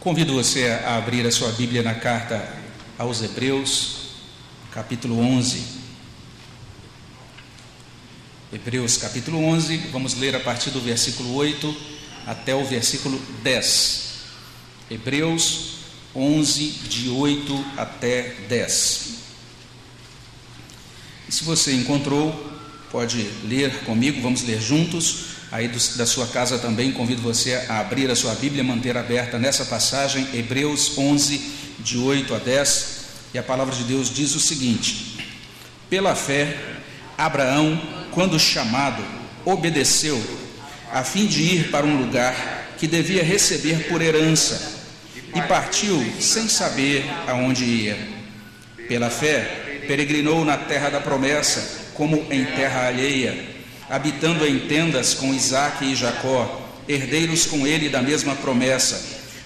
Convido você a abrir a sua Bíblia na carta aos Hebreus, capítulo 11. Hebreus, capítulo 11, vamos ler a partir do versículo 8 até o versículo 10. Hebreus 11, de 8 até 10. E se você encontrou, pode ler comigo, vamos ler juntos aí do, da sua casa também, convido você a abrir a sua Bíblia, manter aberta nessa passagem, Hebreus 11, de 8 a 10, e a palavra de Deus diz o seguinte: Pela fé, Abraão, quando chamado, obedeceu, a fim de ir para um lugar que devia receber por herança, e partiu sem saber aonde ia. Pela fé, peregrinou na terra da promessa, como em terra alheia habitando em tendas com Isaque e Jacó, herdeiros com ele da mesma promessa,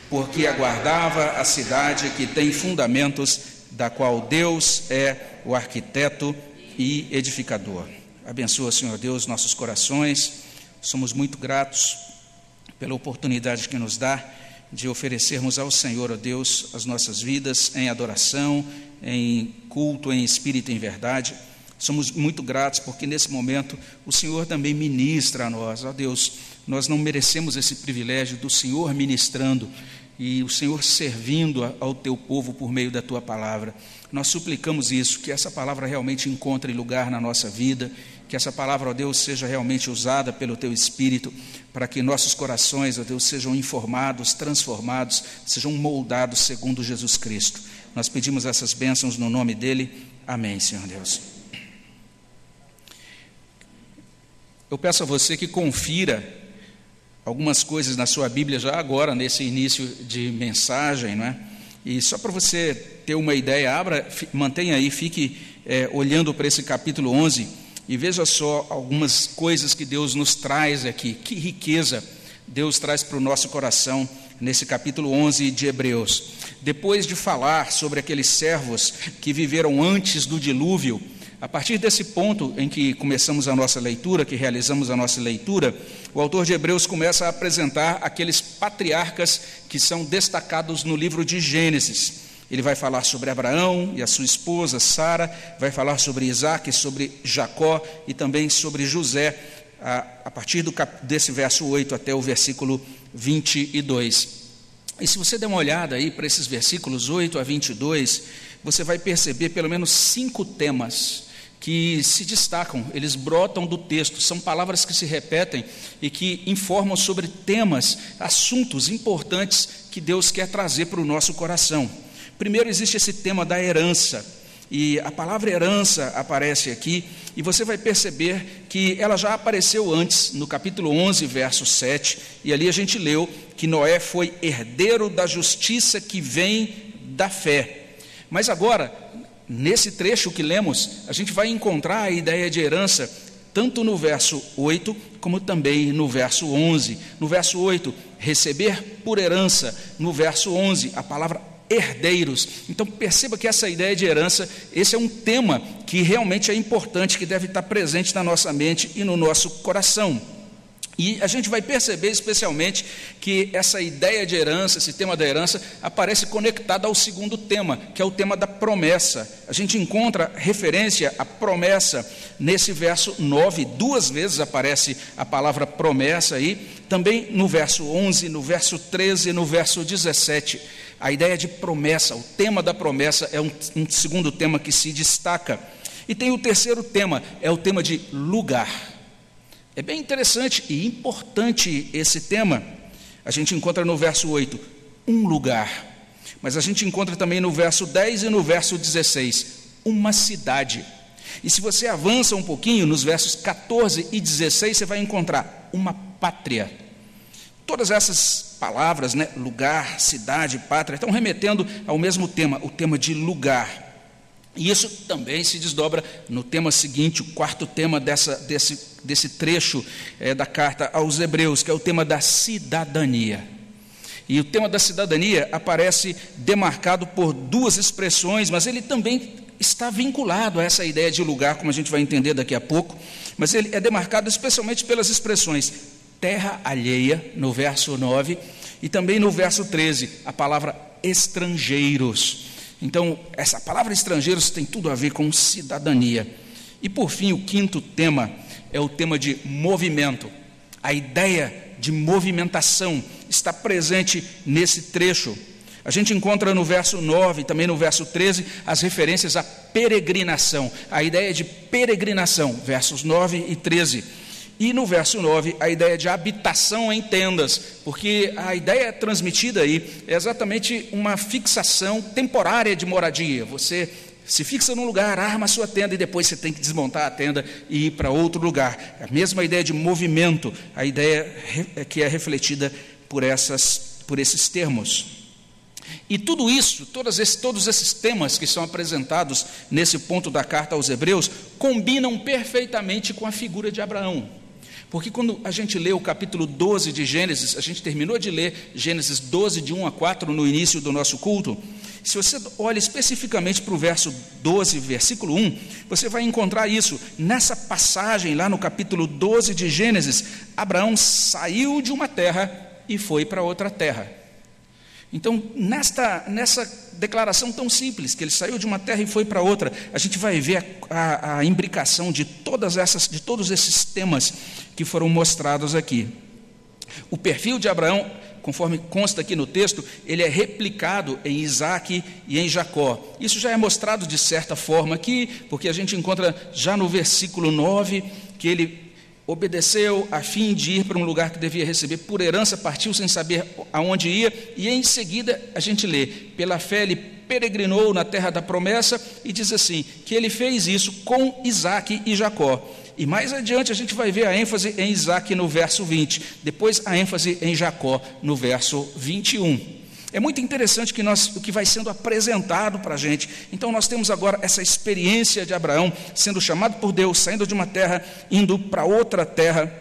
porque aguardava a cidade que tem fundamentos, da qual Deus é o arquiteto e edificador. Abençoa, Senhor Deus, nossos corações. Somos muito gratos pela oportunidade que nos dá de oferecermos ao Senhor, ó Deus, as nossas vidas em adoração, em culto, em espírito em verdade. Somos muito gratos porque nesse momento o Senhor também ministra a nós. Ó Deus, nós não merecemos esse privilégio do Senhor ministrando e o Senhor servindo ao teu povo por meio da tua palavra. Nós suplicamos isso, que essa palavra realmente encontre lugar na nossa vida, que essa palavra, ó Deus, seja realmente usada pelo teu Espírito, para que nossos corações, ó Deus, sejam informados, transformados, sejam moldados segundo Jesus Cristo. Nós pedimos essas bênçãos no nome dele. Amém, Senhor Deus. Eu peço a você que confira algumas coisas na sua Bíblia já agora, nesse início de mensagem, não é? E só para você ter uma ideia, abra, mantenha aí, fique é, olhando para esse capítulo 11 e veja só algumas coisas que Deus nos traz aqui. Que riqueza Deus traz para o nosso coração nesse capítulo 11 de Hebreus. Depois de falar sobre aqueles servos que viveram antes do dilúvio, a partir desse ponto em que começamos a nossa leitura, que realizamos a nossa leitura, o autor de Hebreus começa a apresentar aqueles patriarcas que são destacados no livro de Gênesis. Ele vai falar sobre Abraão e a sua esposa Sara, vai falar sobre Isaac, sobre Jacó e também sobre José, a, a partir do, desse verso 8 até o versículo 22. E se você der uma olhada aí para esses versículos 8 a 22, você vai perceber pelo menos cinco temas que se destacam, eles brotam do texto, são palavras que se repetem e que informam sobre temas, assuntos importantes que Deus quer trazer para o nosso coração. Primeiro existe esse tema da herança, e a palavra herança aparece aqui, e você vai perceber que ela já apareceu antes, no capítulo 11, verso 7, e ali a gente leu que Noé foi herdeiro da justiça que vem da fé. Mas agora, Nesse trecho que lemos, a gente vai encontrar a ideia de herança tanto no verso 8 como também no verso 11. No verso 8, receber por herança. No verso 11, a palavra herdeiros. Então perceba que essa ideia de herança, esse é um tema que realmente é importante, que deve estar presente na nossa mente e no nosso coração. E a gente vai perceber especialmente que essa ideia de herança, esse tema da herança, aparece conectado ao segundo tema, que é o tema da promessa. A gente encontra referência à promessa nesse verso 9, duas vezes aparece a palavra promessa aí, também no verso 11, no verso 13 e no verso 17. A ideia de promessa, o tema da promessa é um, um segundo tema que se destaca. E tem o terceiro tema, é o tema de lugar. É bem interessante e importante esse tema. A gente encontra no verso 8, um lugar. Mas a gente encontra também no verso 10 e no verso 16, uma cidade. E se você avança um pouquinho, nos versos 14 e 16, você vai encontrar uma pátria. Todas essas palavras, né, lugar, cidade, pátria, estão remetendo ao mesmo tema, o tema de lugar. E isso também se desdobra no tema seguinte, o quarto tema dessa, desse, desse trecho é, da carta aos Hebreus, que é o tema da cidadania. E o tema da cidadania aparece demarcado por duas expressões, mas ele também está vinculado a essa ideia de lugar, como a gente vai entender daqui a pouco. Mas ele é demarcado especialmente pelas expressões terra alheia, no verso 9, e também no verso 13, a palavra estrangeiros. Então, essa palavra estrangeiros tem tudo a ver com cidadania. E por fim, o quinto tema é o tema de movimento. A ideia de movimentação está presente nesse trecho. A gente encontra no verso 9 e também no verso 13 as referências à peregrinação, a ideia de peregrinação, versos 9 e 13. E no verso 9, a ideia de habitação em tendas, porque a ideia transmitida aí é exatamente uma fixação temporária de moradia. Você se fixa num lugar, arma a sua tenda e depois você tem que desmontar a tenda e ir para outro lugar. É a mesma ideia de movimento, a ideia que é refletida por, essas, por esses termos. E tudo isso, todos esses, todos esses temas que são apresentados nesse ponto da carta aos Hebreus, combinam perfeitamente com a figura de Abraão. Porque quando a gente lê o capítulo 12 de Gênesis, a gente terminou de ler Gênesis 12, de 1 a 4, no início do nosso culto. Se você olha especificamente para o verso 12, versículo 1, você vai encontrar isso. Nessa passagem, lá no capítulo 12 de Gênesis, Abraão saiu de uma terra e foi para outra terra. Então, nesta, nessa declaração tão simples, que ele saiu de uma terra e foi para outra, a gente vai ver a, a, a imbricação de todas essas, de todos esses temas que foram mostrados aqui. O perfil de Abraão, conforme consta aqui no texto, ele é replicado em Isaac e em Jacó. Isso já é mostrado de certa forma aqui, porque a gente encontra já no versículo 9 que ele obedeceu a fim de ir para um lugar que devia receber por herança, partiu sem saber aonde ia, e em seguida a gente lê: pela fé ele peregrinou na terra da promessa, e diz assim: que ele fez isso com Isaac e Jacó. E mais adiante a gente vai ver a ênfase em Isaac no verso 20, depois a ênfase em Jacó no verso 21. É muito interessante que nós, o que vai sendo apresentado para a gente. Então, nós temos agora essa experiência de Abraão sendo chamado por Deus, saindo de uma terra, indo para outra terra.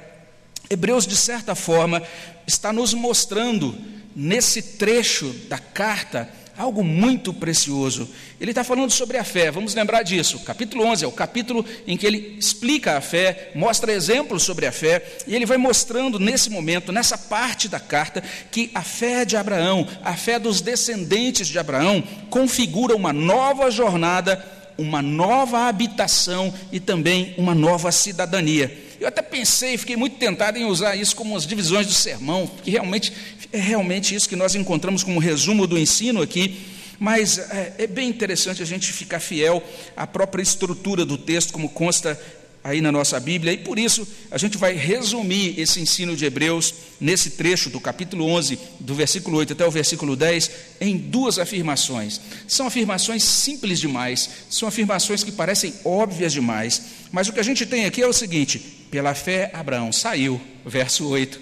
Hebreus, de certa forma, está nos mostrando nesse trecho da carta algo muito precioso. Ele está falando sobre a fé, vamos lembrar disso. Capítulo 11 é o capítulo em que ele explica a fé, mostra exemplos sobre a fé, e ele vai mostrando nesse momento, nessa parte da carta, que a fé de Abraão, a fé dos descendentes de Abraão, configura uma nova jornada, uma nova habitação e também uma nova cidadania. Eu até pensei, fiquei muito tentado em usar isso como as divisões do sermão, porque realmente é realmente isso que nós encontramos como resumo do ensino aqui. Mas é, é bem interessante a gente ficar fiel à própria estrutura do texto, como consta aí na nossa Bíblia, e por isso a gente vai resumir esse ensino de Hebreus nesse trecho do capítulo 11, do versículo 8 até o versículo 10, em duas afirmações. São afirmações simples demais, são afirmações que parecem óbvias demais, mas o que a gente tem aqui é o seguinte: pela fé, Abraão saiu, verso 8.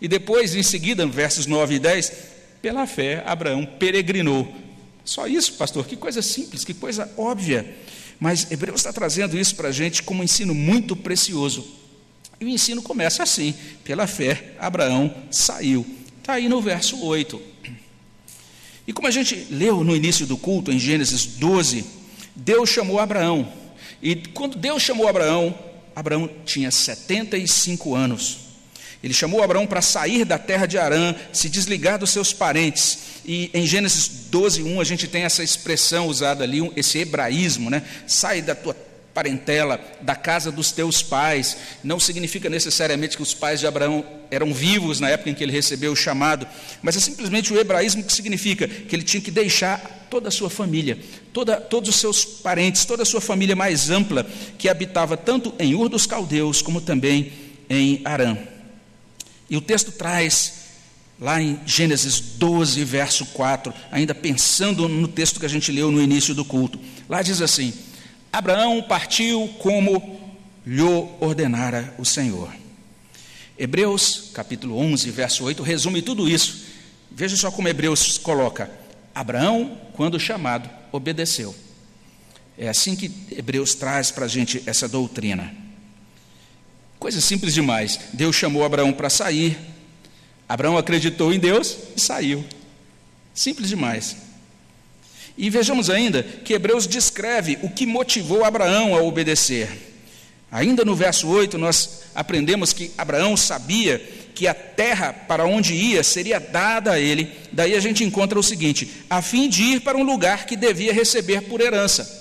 E depois, em seguida, versos 9 e 10, pela fé, Abraão peregrinou. Só isso, pastor, que coisa simples, que coisa óbvia. Mas Hebreus está trazendo isso para a gente como um ensino muito precioso. E o ensino começa assim: pela fé, Abraão saiu. Está aí no verso 8. E como a gente leu no início do culto, em Gênesis 12, Deus chamou Abraão. E quando Deus chamou Abraão, Abraão tinha 75 anos. Ele chamou Abraão para sair da terra de Arã, se desligar dos seus parentes. E em Gênesis 12, 1, a gente tem essa expressão usada ali, esse hebraísmo, né? Sai da tua parentela, da casa dos teus pais. Não significa necessariamente que os pais de Abraão eram vivos na época em que ele recebeu o chamado, mas é simplesmente o hebraísmo que significa que ele tinha que deixar toda a sua família, toda, todos os seus parentes, toda a sua família mais ampla, que habitava tanto em Ur dos Caldeus como também em Arã. E o texto traz, lá em Gênesis 12, verso 4, ainda pensando no texto que a gente leu no início do culto, lá diz assim: Abraão partiu como lhe ordenara o Senhor. Hebreus, capítulo 11, verso 8, resume tudo isso. Veja só como Hebreus coloca: Abraão, quando chamado, obedeceu. É assim que Hebreus traz para a gente essa doutrina. Coisa simples demais. Deus chamou Abraão para sair. Abraão acreditou em Deus e saiu. Simples demais. E vejamos ainda que Hebreus descreve o que motivou Abraão a obedecer. Ainda no verso 8, nós aprendemos que Abraão sabia que a terra para onde ia seria dada a ele, daí a gente encontra o seguinte: a fim de ir para um lugar que devia receber por herança.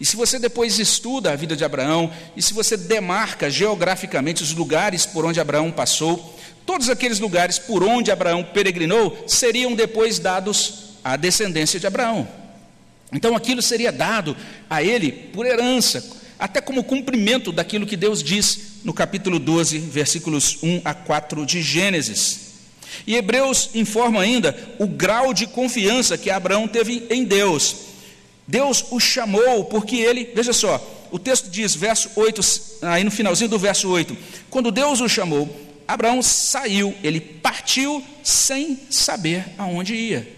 E se você depois estuda a vida de Abraão, e se você demarca geograficamente os lugares por onde Abraão passou, todos aqueles lugares por onde Abraão peregrinou seriam depois dados à descendência de Abraão. Então aquilo seria dado a ele por herança, até como cumprimento daquilo que Deus diz no capítulo 12, versículos 1 a 4 de Gênesis. E Hebreus informa ainda o grau de confiança que Abraão teve em Deus. Deus o chamou porque ele, veja só, o texto diz, verso 8, aí no finalzinho do verso 8: quando Deus o chamou, Abraão saiu, ele partiu sem saber aonde ia.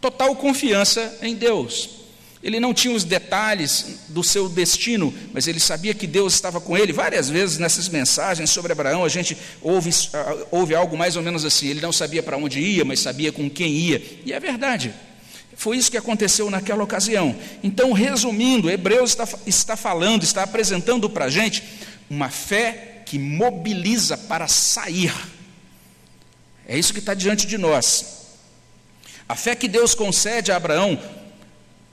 Total confiança em Deus. Ele não tinha os detalhes do seu destino, mas ele sabia que Deus estava com ele. Várias vezes nessas mensagens sobre Abraão, a gente ouve, ah, ouve algo mais ou menos assim: ele não sabia para onde ia, mas sabia com quem ia. E é verdade. Foi isso que aconteceu naquela ocasião. Então, resumindo, Hebreus está, está falando, está apresentando para a gente uma fé que mobiliza para sair. É isso que está diante de nós. A fé que Deus concede a Abraão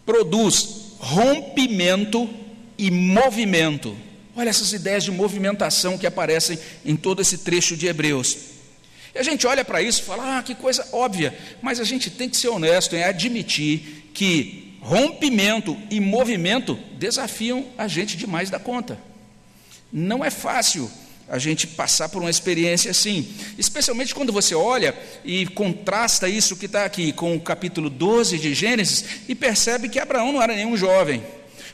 produz rompimento e movimento. Olha essas ideias de movimentação que aparecem em todo esse trecho de Hebreus. E a gente olha para isso e fala, ah, que coisa óbvia, mas a gente tem que ser honesto em admitir que rompimento e movimento desafiam a gente demais da conta. Não é fácil a gente passar por uma experiência assim, especialmente quando você olha e contrasta isso que está aqui com o capítulo 12 de Gênesis e percebe que Abraão não era nenhum jovem.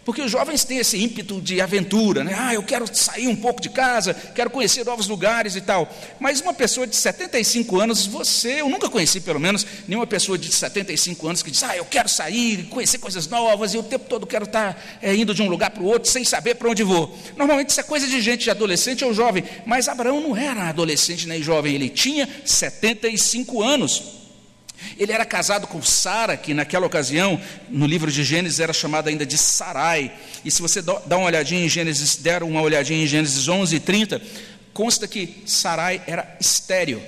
Porque os jovens têm esse ímpeto de aventura, né? Ah, eu quero sair um pouco de casa, quero conhecer novos lugares e tal. Mas uma pessoa de 75 anos, você, eu nunca conheci pelo menos nenhuma pessoa de 75 anos que diz: Ah, eu quero sair, conhecer coisas novas e o tempo todo quero estar é, indo de um lugar para o outro sem saber para onde vou. Normalmente isso é coisa de gente de adolescente ou jovem, mas Abraão não era adolescente nem jovem, ele tinha 75 anos. Ele era casado com Sara, que naquela ocasião, no livro de Gênesis, era chamada ainda de Sarai. E se você dá uma olhadinha em Gênesis, der uma olhadinha em Gênesis 11 e 30, consta que Sarai era estéreo.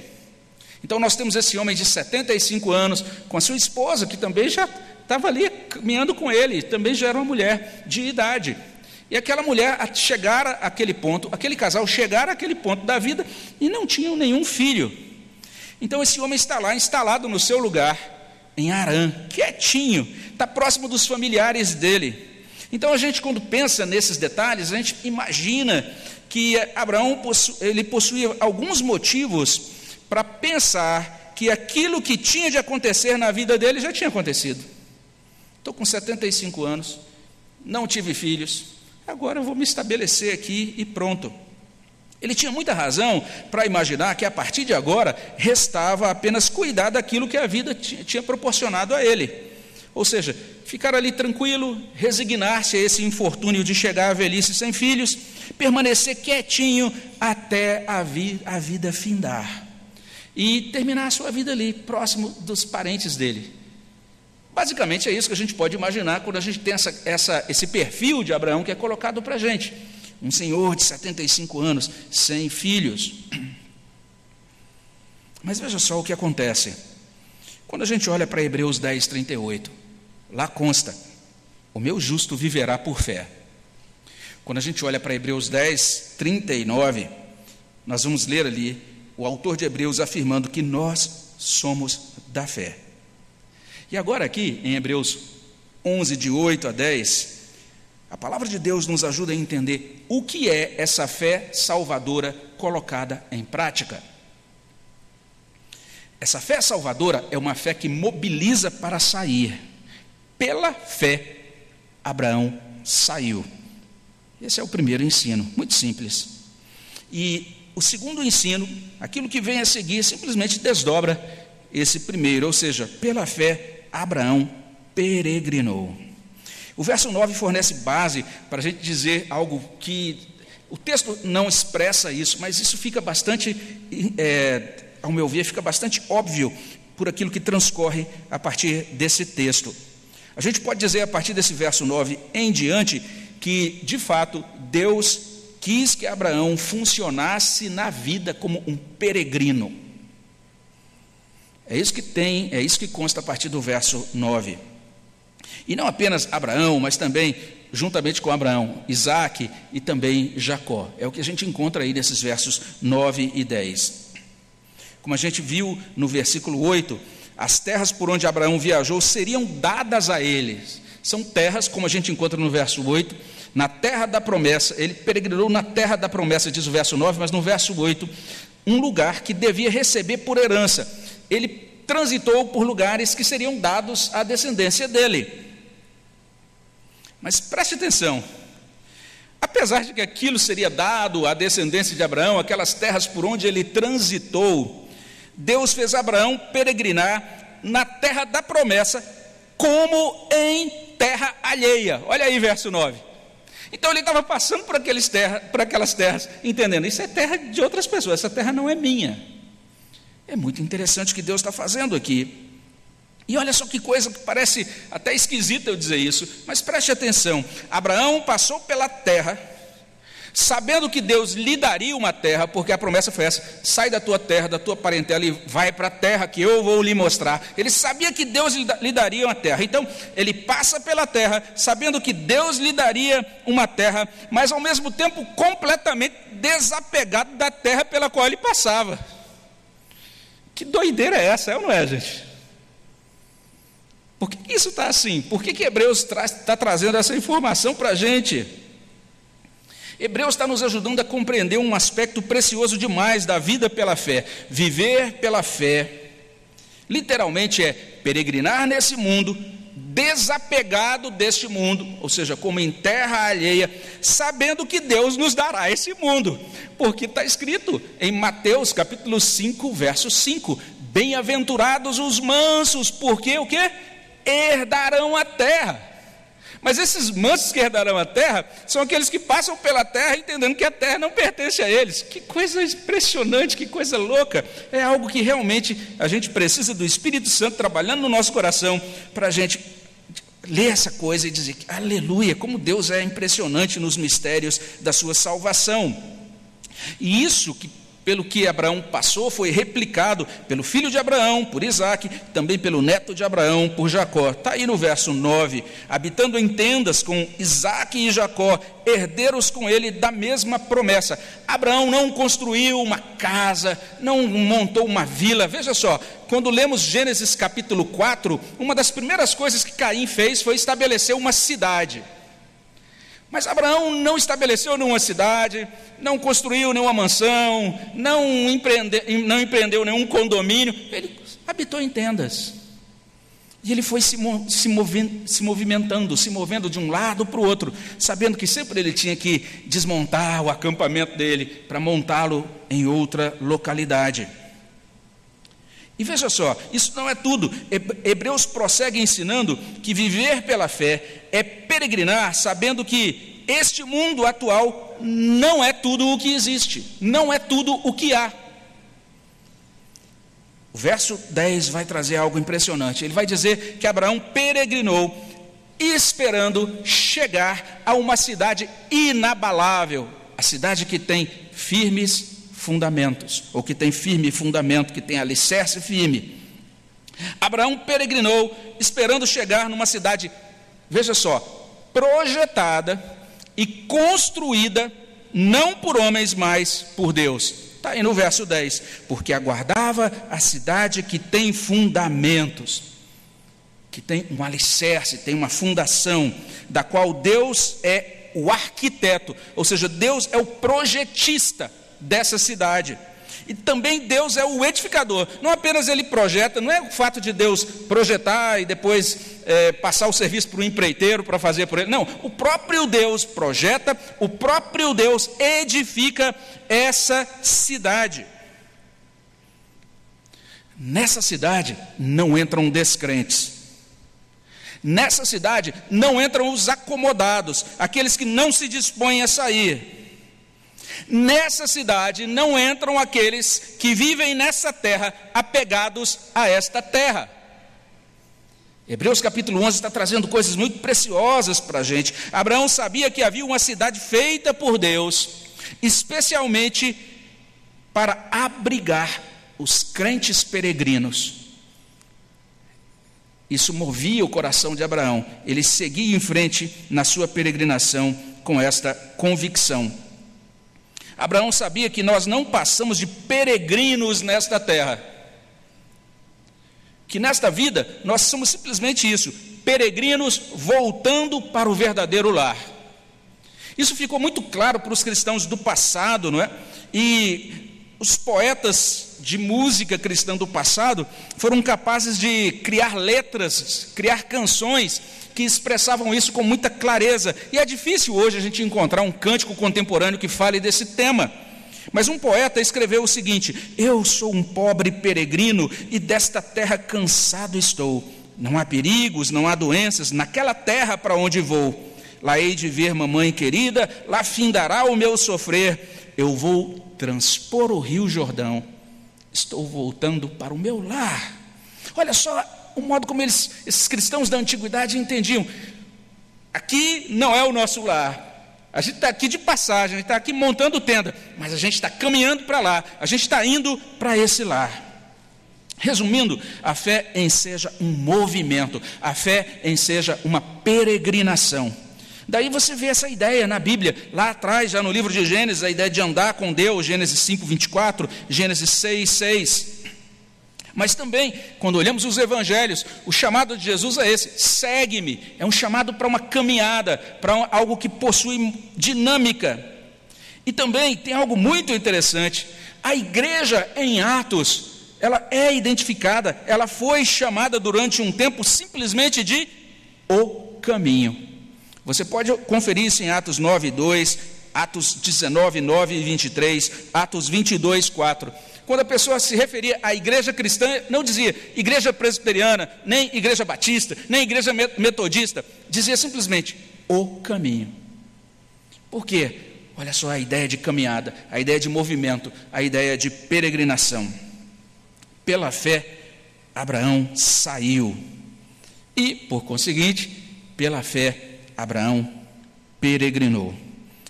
Então nós temos esse homem de 75 anos, com a sua esposa, que também já estava ali caminhando com ele, também já era uma mulher de idade. E aquela mulher chegar àquele ponto, aquele casal chegar àquele ponto da vida e não tinham nenhum filho. Então esse homem está lá, instalado no seu lugar, em Arã, quietinho, está próximo dos familiares dele. Então a gente, quando pensa nesses detalhes, a gente imagina que Abraão possu ele possuía alguns motivos para pensar que aquilo que tinha de acontecer na vida dele já tinha acontecido. Estou com 75 anos, não tive filhos, agora eu vou me estabelecer aqui e pronto. Ele tinha muita razão para imaginar que a partir de agora restava apenas cuidar daquilo que a vida tinha proporcionado a ele. Ou seja, ficar ali tranquilo, resignar-se a esse infortúnio de chegar à velhice sem filhos, permanecer quietinho até a, vi a vida findar e terminar a sua vida ali, próximo dos parentes dele. Basicamente é isso que a gente pode imaginar quando a gente tem essa, essa, esse perfil de Abraão que é colocado para a gente um senhor de 75 anos, sem filhos. Mas veja só o que acontece. Quando a gente olha para Hebreus 10, 38, lá consta: o meu justo viverá por fé. Quando a gente olha para Hebreus 10, 39, nós vamos ler ali o autor de Hebreus afirmando que nós somos da fé. E agora, aqui em Hebreus 11, de 8 a 10, a palavra de Deus nos ajuda a entender o que é essa fé salvadora colocada em prática. Essa fé salvadora é uma fé que mobiliza para sair. Pela fé, Abraão saiu. Esse é o primeiro ensino, muito simples. E o segundo ensino, aquilo que vem a seguir, simplesmente desdobra esse primeiro, ou seja, pela fé, Abraão peregrinou. O verso 9 fornece base para a gente dizer algo que o texto não expressa isso, mas isso fica bastante, é, ao meu ver, fica bastante óbvio por aquilo que transcorre a partir desse texto. A gente pode dizer a partir desse verso 9 em diante que, de fato, Deus quis que Abraão funcionasse na vida como um peregrino. É isso que tem, é isso que consta a partir do verso 9. E não apenas Abraão, mas também, juntamente com Abraão, Isaac e também Jacó. É o que a gente encontra aí nesses versos 9 e 10. Como a gente viu no versículo 8, as terras por onde Abraão viajou seriam dadas a eles. São terras, como a gente encontra no verso 8, na terra da promessa. Ele peregrinou na terra da promessa, diz o verso 9, mas no verso 8, um lugar que devia receber por herança. Ele transitou por lugares que seriam dados à descendência dele. Mas preste atenção. Apesar de que aquilo seria dado à descendência de Abraão, aquelas terras por onde ele transitou, Deus fez Abraão peregrinar na terra da promessa, como em terra alheia. Olha aí, verso 9. Então ele estava passando por, aqueles terra, por aquelas terras, entendendo, isso é terra de outras pessoas, essa terra não é minha. É muito interessante o que Deus está fazendo aqui. E olha só que coisa que parece até esquisita eu dizer isso, mas preste atenção: Abraão passou pela terra, sabendo que Deus lhe daria uma terra, porque a promessa foi essa: sai da tua terra, da tua parentela e vai para a terra que eu vou lhe mostrar. Ele sabia que Deus lhe daria uma terra, então ele passa pela terra, sabendo que Deus lhe daria uma terra, mas ao mesmo tempo completamente desapegado da terra pela qual ele passava. Que doideira é essa, é ou não é, gente? Por que isso está assim? Por que, que Hebreus está trazendo essa informação para a gente? Hebreus está nos ajudando a compreender um aspecto precioso demais da vida pela fé. Viver pela fé, literalmente, é peregrinar nesse mundo, desapegado deste mundo, ou seja, como em terra alheia, sabendo que Deus nos dará esse mundo, porque está escrito em Mateus capítulo 5, verso 5: Bem-aventurados os mansos, porque o que? Herdarão a terra. Mas esses mansos que herdarão a terra são aqueles que passam pela terra entendendo que a terra não pertence a eles. Que coisa impressionante, que coisa louca. É algo que realmente a gente precisa do Espírito Santo trabalhando no nosso coração para a gente ler essa coisa e dizer: aleluia, como Deus é impressionante nos mistérios da sua salvação. E isso que pelo que Abraão passou, foi replicado pelo filho de Abraão, por Isaac, também pelo neto de Abraão, por Jacó. Está aí no verso 9: habitando em tendas com Isaac e Jacó, herdeiros com ele da mesma promessa. Abraão não construiu uma casa, não montou uma vila. Veja só, quando lemos Gênesis capítulo 4, uma das primeiras coisas que Caim fez foi estabelecer uma cidade. Mas Abraão não estabeleceu nenhuma cidade, não construiu nenhuma mansão, não, empreende, não empreendeu nenhum condomínio, ele habitou em tendas. E ele foi se, se, se movimentando, se movendo de um lado para o outro, sabendo que sempre ele tinha que desmontar o acampamento dele para montá-lo em outra localidade. E veja só, isso não é tudo. Hebreus prossegue ensinando que viver pela fé é peregrinar sabendo que este mundo atual não é tudo o que existe, não é tudo o que há. O verso 10 vai trazer algo impressionante. Ele vai dizer que Abraão peregrinou esperando chegar a uma cidade inabalável, a cidade que tem firmes fundamentos, ou que tem firme fundamento, que tem alicerce firme. Abraão peregrinou, esperando chegar numa cidade, veja só, projetada e construída não por homens, mas por Deus. Está aí no verso 10: porque aguardava a cidade que tem fundamentos, que tem um alicerce, tem uma fundação, da qual Deus é o arquiteto, ou seja, Deus é o projetista dessa cidade. E também Deus é o edificador. Não apenas ele projeta, não é o fato de Deus projetar e depois é, passar o serviço para o empreiteiro para fazer por ele. Não, o próprio Deus projeta, o próprio Deus edifica essa cidade. Nessa cidade não entram descrentes. Nessa cidade não entram os acomodados, aqueles que não se dispõem a sair. Nessa cidade não entram aqueles que vivem nessa terra apegados a esta terra. Hebreus capítulo 11 está trazendo coisas muito preciosas para a gente. Abraão sabia que havia uma cidade feita por Deus, especialmente para abrigar os crentes peregrinos. Isso movia o coração de Abraão. Ele seguia em frente na sua peregrinação com esta convicção. Abraão sabia que nós não passamos de peregrinos nesta terra. Que nesta vida nós somos simplesmente isso, peregrinos voltando para o verdadeiro lar. Isso ficou muito claro para os cristãos do passado, não é? E os poetas de música cristã do passado foram capazes de criar letras, criar canções que expressavam isso com muita clareza. E é difícil hoje a gente encontrar um cântico contemporâneo que fale desse tema. Mas um poeta escreveu o seguinte: Eu sou um pobre peregrino e desta terra cansado estou. Não há perigos, não há doenças naquela terra para onde vou. Lá hei de ver mamãe querida, lá findará o meu sofrer. Eu vou transpor o rio Jordão. Estou voltando para o meu lar. Olha só o modo como eles, esses cristãos da antiguidade entendiam. Aqui não é o nosso lar. A gente está aqui de passagem, a gente está aqui montando tenda, mas a gente está caminhando para lá, a gente está indo para esse lar. Resumindo, a fé enseja um movimento, a fé enseja uma peregrinação. Daí você vê essa ideia na Bíblia, lá atrás, já no livro de Gênesis, a ideia de andar com Deus, Gênesis 5, 24, Gênesis 6, 6. Mas também, quando olhamos os evangelhos, o chamado de Jesus é esse: segue-me. É um chamado para uma caminhada, para algo que possui dinâmica. E também tem algo muito interessante: a igreja em Atos, ela é identificada, ela foi chamada durante um tempo simplesmente de o caminho. Você pode conferir isso em Atos 9, 2, Atos 19, 9 e 23, Atos 22, 4. Quando a pessoa se referia à igreja cristã, não dizia igreja presbiteriana, nem igreja batista, nem igreja metodista, dizia simplesmente o caminho. Por quê? Olha só a ideia de caminhada, a ideia de movimento, a ideia de peregrinação. Pela fé, Abraão saiu. E, por conseguinte, pela fé, Abraão peregrinou.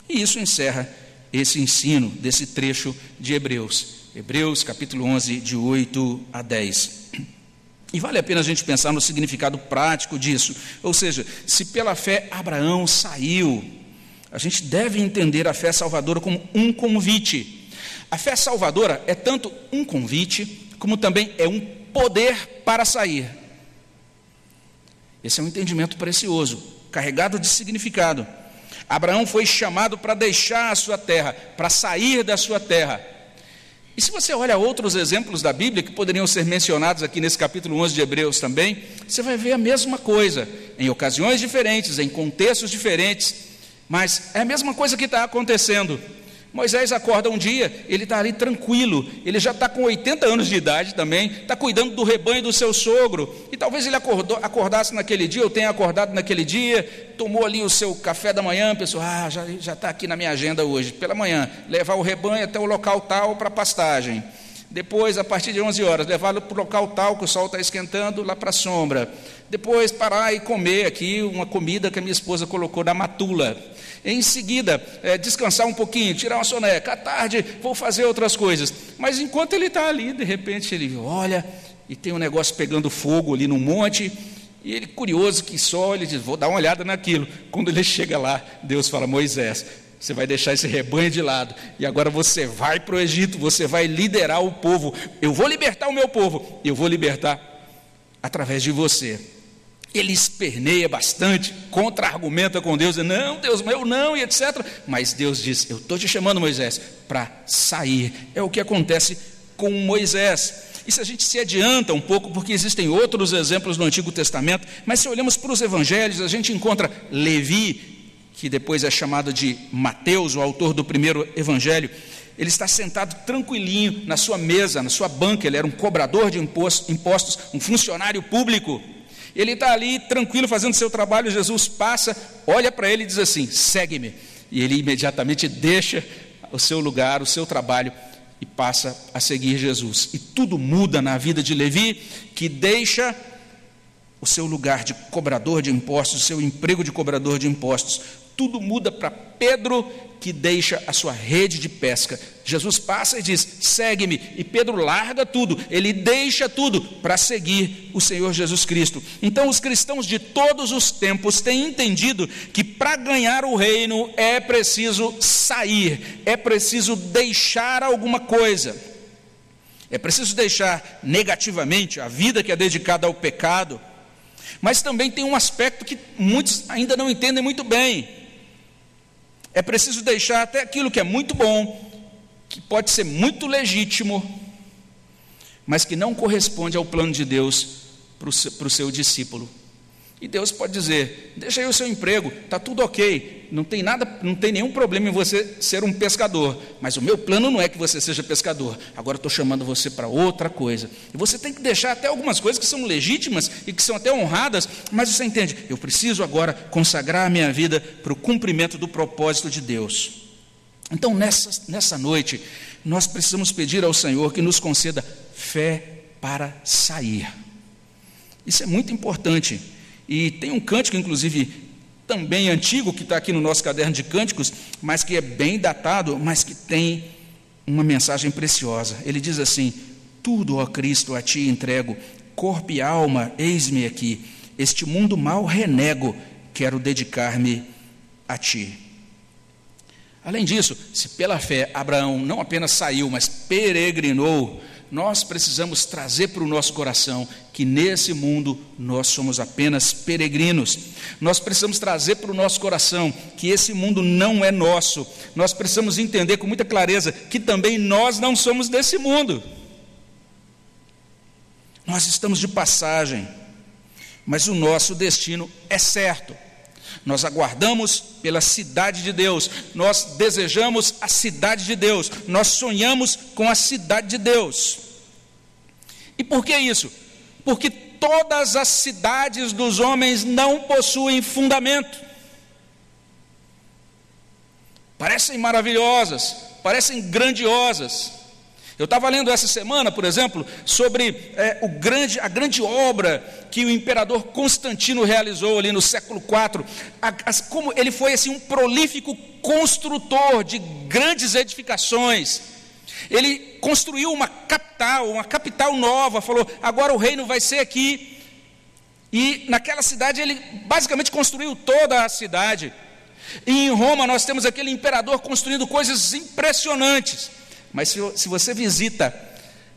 E isso encerra esse ensino desse trecho de Hebreus. Hebreus capítulo 11, de 8 a 10. E vale a pena a gente pensar no significado prático disso. Ou seja, se pela fé Abraão saiu, a gente deve entender a fé salvadora como um convite. A fé salvadora é tanto um convite, como também é um poder para sair. Esse é um entendimento precioso, carregado de significado. Abraão foi chamado para deixar a sua terra, para sair da sua terra e se você olha outros exemplos da Bíblia que poderiam ser mencionados aqui nesse capítulo 11 de Hebreus também, você vai ver a mesma coisa, em ocasiões diferentes, em contextos diferentes, mas é a mesma coisa que está acontecendo. Moisés acorda um dia, ele está ali tranquilo, ele já está com 80 anos de idade também, está cuidando do rebanho do seu sogro, e talvez ele acordou, acordasse naquele dia, ou tenha acordado naquele dia, tomou ali o seu café da manhã, pensou, ah, já está aqui na minha agenda hoje, pela manhã, levar o rebanho até o local tal para pastagem. Depois, a partir de 11 horas, levá-lo para o local tal que o sol está esquentando, lá para a sombra. Depois, parar e comer aqui uma comida que a minha esposa colocou na matula. Em seguida, é, descansar um pouquinho, tirar uma soneca. À tarde, vou fazer outras coisas. Mas enquanto ele está ali, de repente ele olha e tem um negócio pegando fogo ali no monte. E ele, curioso que só, ele diz: Vou dar uma olhada naquilo. Quando ele chega lá, Deus fala: Moisés, você vai deixar esse rebanho de lado, e agora você vai para o Egito, você vai liderar o povo. Eu vou libertar o meu povo, eu vou libertar através de você ele esperneia bastante, contra-argumenta com Deus, não, Deus meu, não, e etc. Mas Deus diz: Eu estou te chamando, Moisés, para sair. É o que acontece com Moisés. E se a gente se adianta um pouco, porque existem outros exemplos no Antigo Testamento, mas se olhamos para os evangelhos, a gente encontra Levi, que depois é chamado de Mateus, o autor do primeiro evangelho. Ele está sentado tranquilinho na sua mesa, na sua banca, ele era um cobrador de impostos, um funcionário público. Ele está ali tranquilo fazendo seu trabalho, Jesus passa, olha para ele e diz assim: segue-me. E ele imediatamente deixa o seu lugar, o seu trabalho e passa a seguir Jesus. E tudo muda na vida de Levi, que deixa o seu lugar de cobrador de impostos, o seu emprego de cobrador de impostos. Tudo muda para Pedro, que deixa a sua rede de pesca. Jesus passa e diz: segue-me. E Pedro larga tudo, ele deixa tudo para seguir o Senhor Jesus Cristo. Então, os cristãos de todos os tempos têm entendido que para ganhar o reino é preciso sair, é preciso deixar alguma coisa. É preciso deixar negativamente a vida que é dedicada ao pecado, mas também tem um aspecto que muitos ainda não entendem muito bem é preciso deixar até aquilo que é muito bom, que pode ser muito legítimo, mas que não corresponde ao plano de Deus para o seu discípulo. E Deus pode dizer: deixa aí o seu emprego, está tudo ok, não tem nada, não tem nenhum problema em você ser um pescador, mas o meu plano não é que você seja pescador. Agora estou chamando você para outra coisa. E você tem que deixar até algumas coisas que são legítimas e que são até honradas, mas você entende? Eu preciso agora consagrar a minha vida para o cumprimento do propósito de Deus. Então, nessa, nessa noite, nós precisamos pedir ao Senhor que nos conceda fé para sair. Isso é muito importante. E tem um cântico, inclusive, também antigo, que está aqui no nosso caderno de cânticos, mas que é bem datado, mas que tem uma mensagem preciosa. Ele diz assim: Tudo, ó Cristo, a ti entrego, corpo e alma, eis-me aqui. Este mundo mal renego, quero dedicar-me a ti. Além disso, se pela fé Abraão não apenas saiu, mas peregrinou, nós precisamos trazer para o nosso coração que nesse mundo nós somos apenas peregrinos. Nós precisamos trazer para o nosso coração que esse mundo não é nosso. Nós precisamos entender com muita clareza que também nós não somos desse mundo. Nós estamos de passagem, mas o nosso destino é certo. Nós aguardamos pela cidade de Deus, nós desejamos a cidade de Deus, nós sonhamos com a cidade de Deus. E por que isso? Porque todas as cidades dos homens não possuem fundamento. Parecem maravilhosas, parecem grandiosas. Eu estava lendo essa semana, por exemplo, sobre é, o grande, a grande obra que o imperador Constantino realizou ali no século IV. A, como ele foi assim um prolífico construtor de grandes edificações. Ele construiu uma capital, uma capital nova, falou: agora o reino vai ser aqui. E naquela cidade ele basicamente construiu toda a cidade. E em Roma nós temos aquele imperador construindo coisas impressionantes. Mas se, se você visita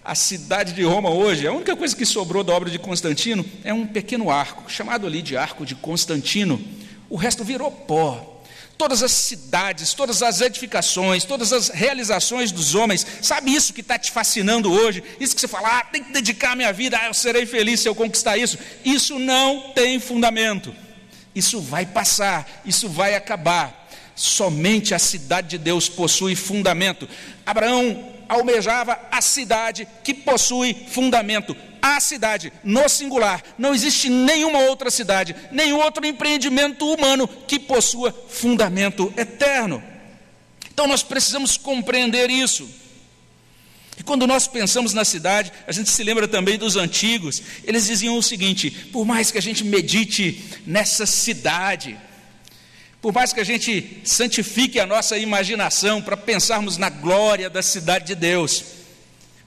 a cidade de Roma hoje, a única coisa que sobrou da obra de Constantino é um pequeno arco, chamado ali de Arco de Constantino. O resto virou pó. Todas as cidades, todas as edificações, todas as realizações dos homens, sabe isso que está te fascinando hoje? Isso que você fala, ah, tem que dedicar a minha vida, ah, eu serei feliz se eu conquistar isso. Isso não tem fundamento. Isso vai passar, isso vai acabar. Somente a cidade de Deus possui fundamento. Abraão almejava a cidade que possui fundamento. A cidade, no singular, não existe nenhuma outra cidade, nenhum outro empreendimento humano que possua fundamento eterno. Então nós precisamos compreender isso. E quando nós pensamos na cidade, a gente se lembra também dos antigos. Eles diziam o seguinte: por mais que a gente medite nessa cidade, por mais que a gente santifique a nossa imaginação para pensarmos na glória da cidade de Deus,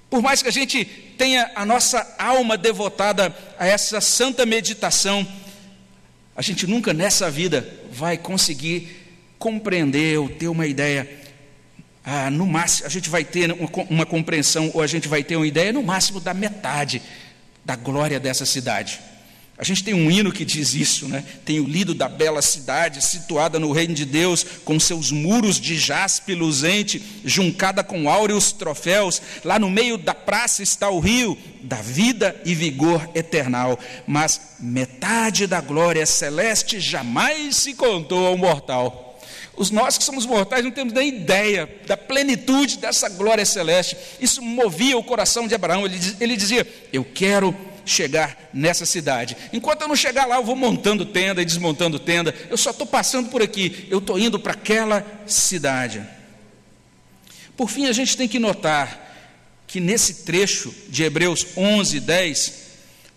por mais que a gente tenha a nossa alma devotada a essa santa meditação, a gente nunca nessa vida vai conseguir compreender ou ter uma ideia. Ah, no máximo, a gente vai ter uma, uma compreensão ou a gente vai ter uma ideia no máximo da metade da glória dessa cidade. A gente tem um hino que diz isso, né? Tenho lido da bela cidade, situada no reino de Deus, com seus muros de jaspe luzente, juncada com áureos troféus. Lá no meio da praça está o rio da vida e vigor eternal. Mas metade da glória celeste jamais se contou ao mortal. Os nós que somos mortais não temos nem ideia da plenitude dessa glória celeste. Isso movia o coração de Abraão. Ele, ele dizia: Eu quero chegar nessa cidade. Enquanto eu não chegar lá, eu vou montando tenda e desmontando tenda. Eu só estou passando por aqui, eu estou indo para aquela cidade. Por fim, a gente tem que notar que nesse trecho de Hebreus 11, 10,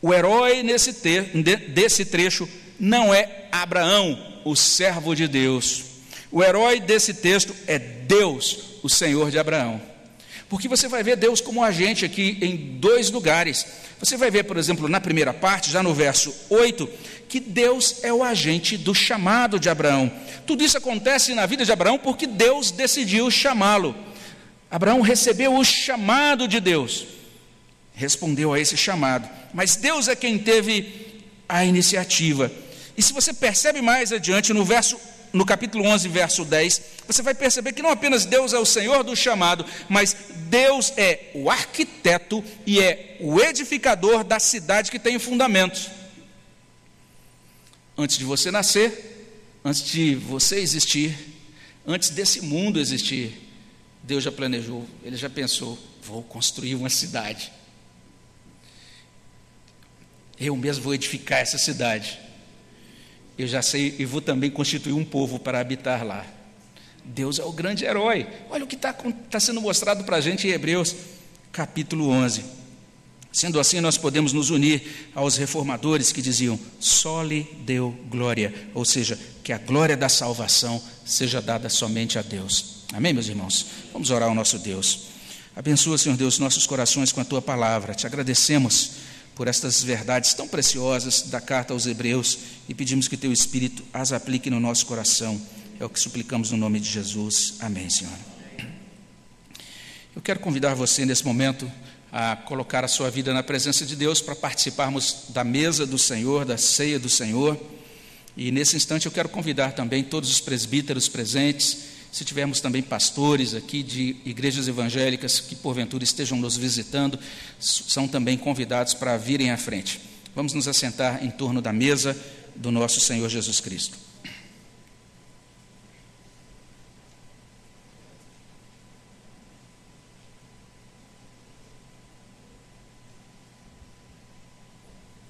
o herói nesse ter, desse trecho não é Abraão, o servo de Deus, O herói desse texto é Deus, o Senhor de Abraão. Porque você vai ver Deus como agente aqui em dois lugares. Você vai ver, por exemplo, na primeira parte, já no verso 8, que Deus é o agente do chamado de Abraão. Tudo isso acontece na vida de Abraão porque Deus decidiu chamá-lo. Abraão recebeu o chamado de Deus, respondeu a esse chamado, mas Deus é quem teve a iniciativa. E se você percebe mais adiante, no verso no capítulo 11, verso 10, você vai perceber que não apenas Deus é o Senhor do chamado, mas Deus é o arquiteto e é o edificador da cidade que tem fundamentos. Antes de você nascer, antes de você existir, antes desse mundo existir, Deus já planejou, ele já pensou: vou construir uma cidade. Eu mesmo vou edificar essa cidade eu já sei e vou também constituir um povo para habitar lá. Deus é o grande herói. Olha o que está tá sendo mostrado para a gente em Hebreus, capítulo 11. Sendo assim, nós podemos nos unir aos reformadores que diziam: só lhe deu glória, ou seja, que a glória da salvação seja dada somente a Deus. Amém, meus irmãos? Vamos orar ao nosso Deus. Abençoa, Senhor Deus, nossos corações com a tua palavra. Te agradecemos por estas verdades tão preciosas da carta aos Hebreus e pedimos que Teu Espírito as aplique no nosso coração. É o que suplicamos no nome de Jesus. Amém, Senhor. Eu quero convidar você nesse momento a colocar a sua vida na presença de Deus para participarmos da mesa do Senhor, da ceia do Senhor. E nesse instante eu quero convidar também todos os presbíteros presentes se tivermos também pastores aqui de igrejas evangélicas que porventura estejam nos visitando, são também convidados para virem à frente. Vamos nos assentar em torno da mesa do nosso Senhor Jesus Cristo.